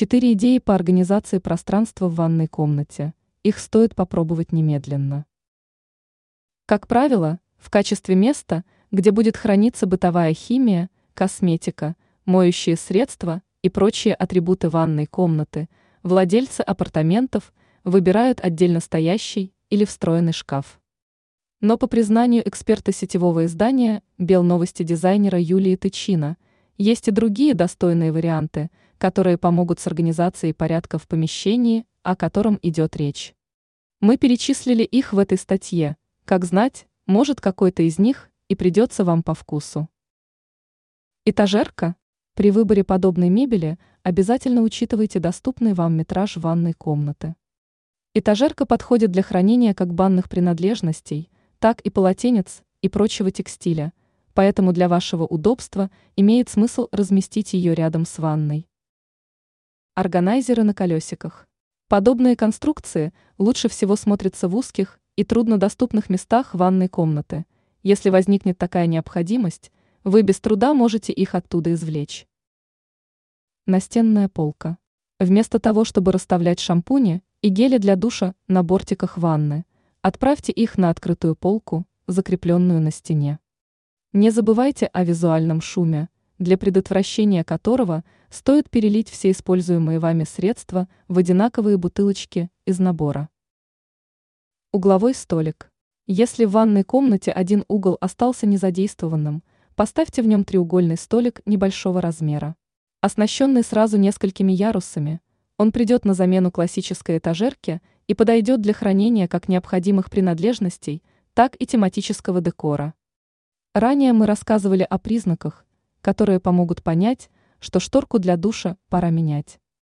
Четыре идеи по организации пространства в ванной комнате. Их стоит попробовать немедленно. Как правило, в качестве места, где будет храниться бытовая химия, косметика, моющие средства и прочие атрибуты ванной комнаты, владельцы апартаментов выбирают отдельно стоящий или встроенный шкаф. Но по признанию эксперта сетевого издания «Белновости» дизайнера Юлии Тычина, есть и другие достойные варианты – которые помогут с организацией порядка в помещении, о котором идет речь. Мы перечислили их в этой статье. Как знать, может какой-то из них и придется вам по вкусу. Этажерка. При выборе подобной мебели обязательно учитывайте доступный вам метраж ванной комнаты. Этажерка подходит для хранения как банных принадлежностей, так и полотенец и прочего текстиля, поэтому для вашего удобства имеет смысл разместить ее рядом с ванной. Органайзеры на колесиках. Подобные конструкции лучше всего смотрятся в узких и труднодоступных местах ванной комнаты. Если возникнет такая необходимость, вы без труда можете их оттуда извлечь. Настенная полка. Вместо того, чтобы расставлять шампуни и гели для душа на бортиках ванны, отправьте их на открытую полку, закрепленную на стене. Не забывайте о визуальном шуме, для предотвращения которого стоит перелить все используемые вами средства в одинаковые бутылочки из набора. Угловой столик. Если в ванной комнате один угол остался незадействованным, поставьте в нем треугольный столик небольшого размера. Оснащенный сразу несколькими ярусами, он придет на замену классической этажерке и подойдет для хранения как необходимых принадлежностей, так и тематического декора. Ранее мы рассказывали о признаках, которые помогут понять, что шторку для душа пора менять.